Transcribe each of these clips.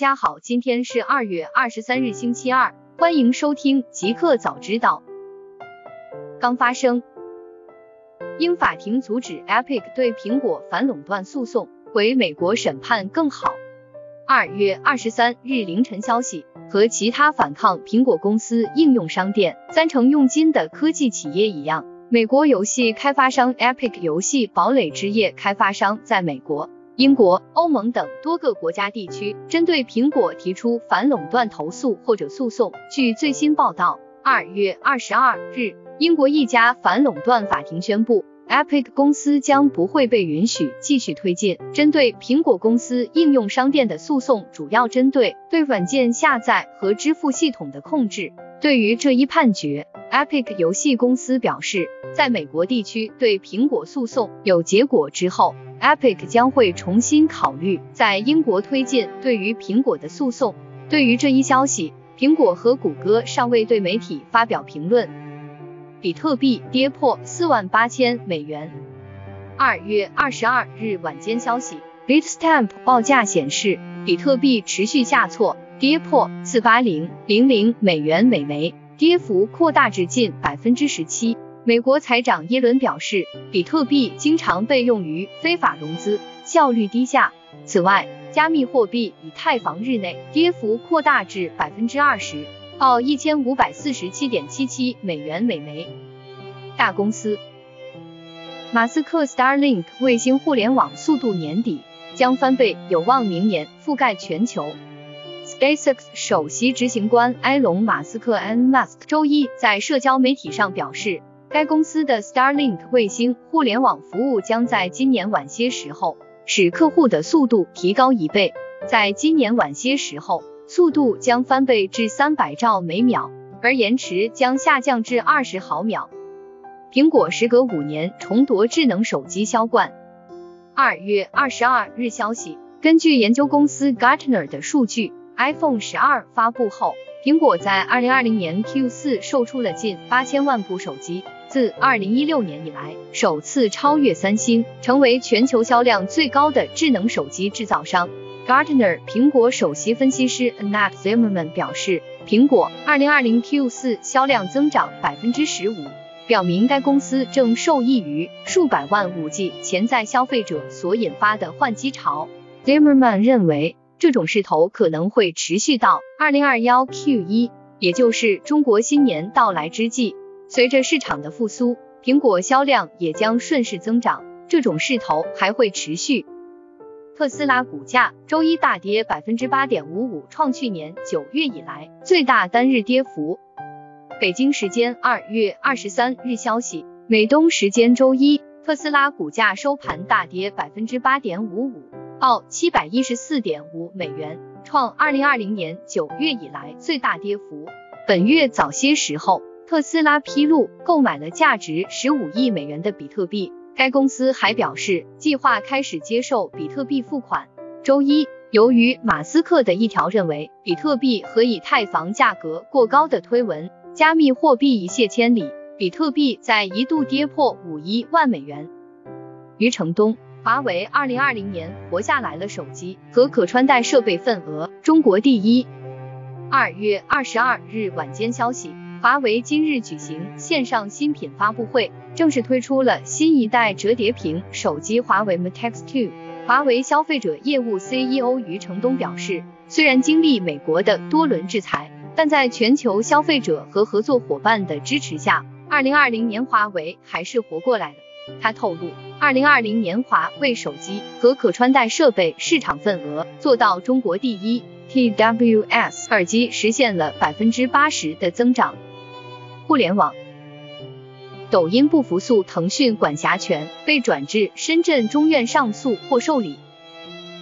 大家好，今天是二月二十三日，星期二，欢迎收听极客早知道。刚发生，英法庭阻止 Epic 对苹果反垄断诉讼，回美国审判更好。二月二十三日凌晨消息，和其他反抗苹果公司应用商店三成佣金的科技企业一样，美国游戏开发商 Epic 游戏堡垒之夜开发商在美国。英国、欧盟等多个国家地区针对苹果提出反垄断投诉或者诉讼。据最新报道，二月二十二日，英国一家反垄断法庭宣布，Epic 公司将不会被允许继续推进针对苹果公司应用商店的诉讼，主要针对对软件下载和支付系统的控制。对于这一判决，Epic 游戏公司表示，在美国地区对苹果诉讼有结果之后。Epic 将会重新考虑在英国推进对于苹果的诉讼。对于这一消息，苹果和谷歌尚未对媒体发表评论。比特币跌破四万八千美元。二月二十二日晚间消息，Bitstamp 报价显示，比特币持续下挫，跌破四八零零零美元每枚，跌幅扩大至近百分之十七。美国财长耶伦表示，比特币经常被用于非法融资，效率低下。此外，加密货币以太坊日内跌幅扩大至百分之二十，报一千五百四十七点七七美元每枚。大公司，马斯克 Starlink 卫星互联网速度年底将翻倍，有望明年覆盖全球。SpaceX 首席执行官埃隆·马斯克 （Elon Musk） 周一在社交媒体上表示。该公司的 Starlink 卫星互联网服务将在今年晚些时候使客户的速度提高一倍，在今年晚些时候，速度将翻倍至三百兆每秒，而延迟将下降至二十毫秒。苹果时隔五年重夺智能手机销冠。二月二十二日消息，根据研究公司 Gartner 的数据，iPhone 十二发布后，苹果在二零二零年 Q 四售出了近八千万部手机。自二零一六年以来，首次超越三星，成为全球销量最高的智能手机制造商。Gartner 苹果首席分析师 Anat Zimmerman 表示，苹果二零二零 Q 四销量增长百分之十五，表明该公司正受益于数百万五 G 潜在消费者所引发的换机潮。Zimmerman 认为，这种势头可能会持续到二零二幺 Q 一，也就是中国新年到来之际。随着市场的复苏，苹果销量也将顺势增长，这种势头还会持续。特斯拉股价周一大跌百分之八点五五，创去年九月以来最大单日跌幅。北京时间二月二十三日消息，美东时间周一，特斯拉股价收盘大跌百分之八点五五，报七百一十四点五美元，创二零二零年九月以来最大跌幅。本月早些时候。特斯拉披露购买了价值十五亿美元的比特币。该公司还表示，计划开始接受比特币付款。周一，由于马斯克的一条认为比特币和以太坊价格过高的推文，加密货币一泻千里，比特币在一度跌破五亿万美元。余承东，华为二零二零年活下来了手机和可穿戴设备份额中国第一。二月二十二日晚间消息。华为今日举行线上新品发布会，正式推出了新一代折叠屏手机华为 Mate X 2。华为消费者业务 CEO 余承东表示，虽然经历美国的多轮制裁，但在全球消费者和合作伙伴的支持下，2020年华为还是活过来了。他透露，2020年华为手机和可穿戴设备市场份额做到中国第一，TWS 耳机实现了百分之八十的增长。互联网，抖音不服诉腾讯管辖权，被转至深圳中院上诉或受理。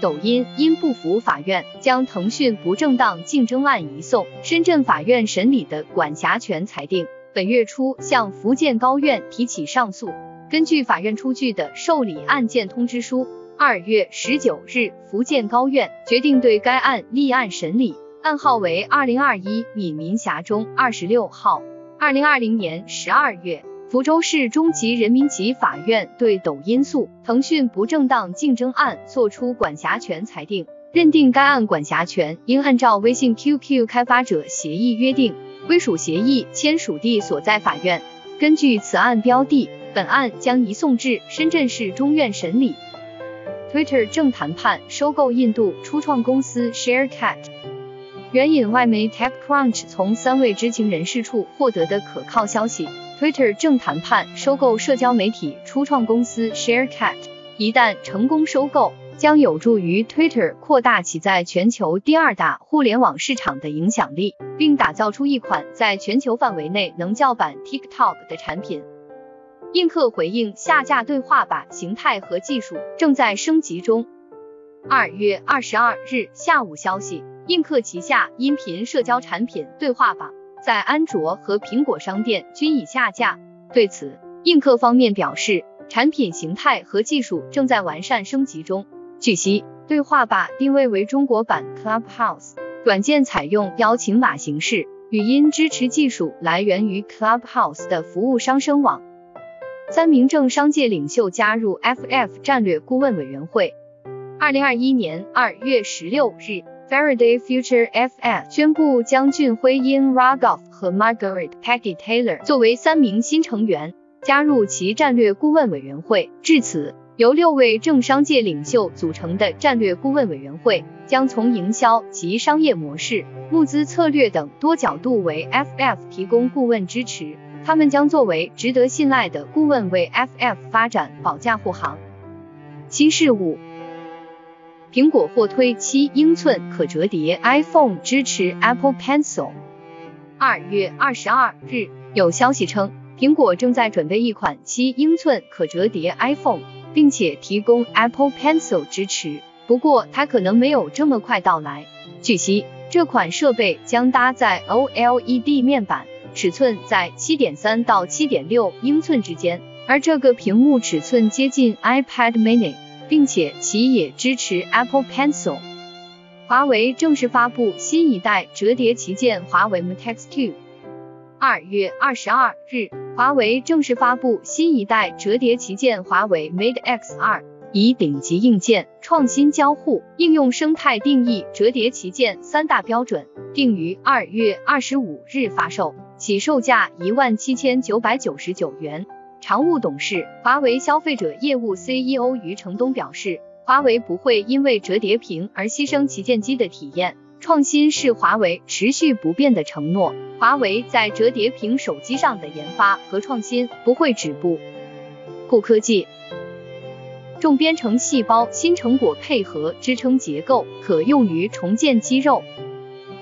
抖音因不服法院将腾讯不正当竞争案移送深圳法院审理的管辖权裁定，本月初向福建高院提起上诉。根据法院出具的受理案件通知书，二月十九日，福建高院决定对该案立案审理，案号为二零二一闽民辖中二十六号。二零二零年十二月，福州市中级人民级法院对抖音诉腾讯不正当竞争案作出管辖权裁定，认定该案管辖权应按照微信 QQ 开发者协议约定归属协议签署地所在法院。根据此案标的，本案将移送至深圳市中院审理。Twitter 正谈判收购印度初创公司 ShareCat。援引外媒 TechCrunch 从三位知情人士处获得的可靠消息，Twitter 正谈判收购社交媒体初创公司 ShareCat。一旦成功收购，将有助于 Twitter 扩大其在全球第二大互联网市场的影响力，并打造出一款在全球范围内能叫板 TikTok 的产品。映客回应下架对话吧形态和技术正在升级中。二月二十二日下午消息，映客旗下音频社交产品对话吧在安卓和苹果商店均已下架。对此，映客方面表示，产品形态和技术正在完善升级中。据悉，对话吧定位为中国版 Clubhouse，软件采用邀请码形式，语音支持技术来源于 Clubhouse 的服务商声网。三名政商界领袖加入 FF 战略顾问委员会。二零二一年二月十六日，Faraday Future FF 宣布将俊辉 In Ragoff 和 Margaret Peggy Taylor 作为三名新成员加入其战略顾问委员会。至此。由六位政商界领袖组成的战略顾问委员会，将从营销及商业模式、募资策略等多角度为 FF 提供顾问支持。他们将作为值得信赖的顾问，为 FF 发展保驾护航。新事物：苹果或推七英寸可折叠 iPhone 支持 Apple Pencil。二月二十二日，有消息称，苹果正在准备一款七英寸可折叠 iPhone。并且提供 Apple Pencil 支持，不过它可能没有这么快到来。据悉，这款设备将搭载 OLED 面板，尺寸在7.3到7.6英寸之间，而这个屏幕尺寸接近 iPad Mini，并且其也支持 Apple Pencil。华为正式发布新一代折叠旗舰华为 Mate X2。二月二十二日，华为正式发布新一代折叠旗舰华为 Mate X2，以顶级硬件、创新交互、应用生态定义折叠旗舰三大标准，定于二月二十五日发售，起售价一万七千九百九十九元。常务董事、华为消费者业务 CEO 余承东表示，华为不会因为折叠屏而牺牲旗舰机的体验。创新是华为持续不变的承诺。华为在折叠屏手机上的研发和创新不会止步。固科技重编程细胞新成果配合支撑结构，可用于重建肌肉。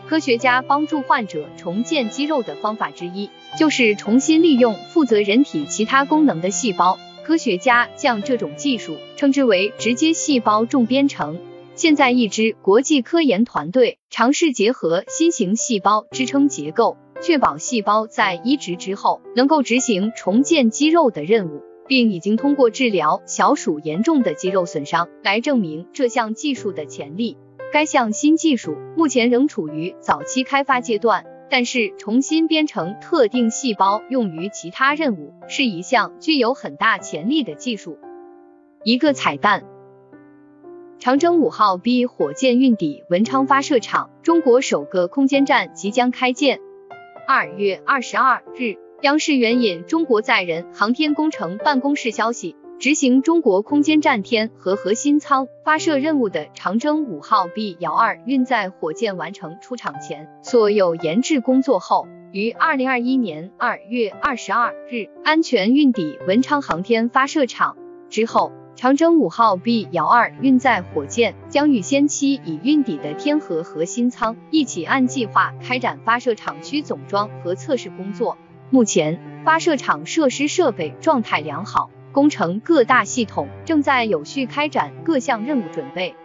科学家帮助患者重建肌肉的方法之一，就是重新利用负责人体其他功能的细胞。科学家将这种技术称之为直接细胞重编程。现在，一支国际科研团队尝试结合新型细胞支撑结构，确保细胞在移植之后能够执行重建肌肉的任务，并已经通过治疗小鼠严重的肌肉损伤来证明这项技术的潜力。该项新技术目前仍处于早期开发阶段，但是重新编程特定细胞用于其他任务是一项具有很大潜力的技术。一个彩蛋。长征五号 B 火箭运抵文昌发射场，中国首个空间站即将开建。二月二十二日，央视援引中国载人航天工程办公室消息，执行中国空间站天和核心舱发射任务的长征五号 B 遥二运载火箭完成出厂前所有研制工作后，于二零二一年二月二十二日安全运抵文昌航天发射场之后。长征五号 B 遥二运载火箭将与先期已运抵的天河核心舱一起按计划开展发射场区总装和测试工作。目前，发射场设施设备状态良好，工程各大系统正在有序开展各项任务准备。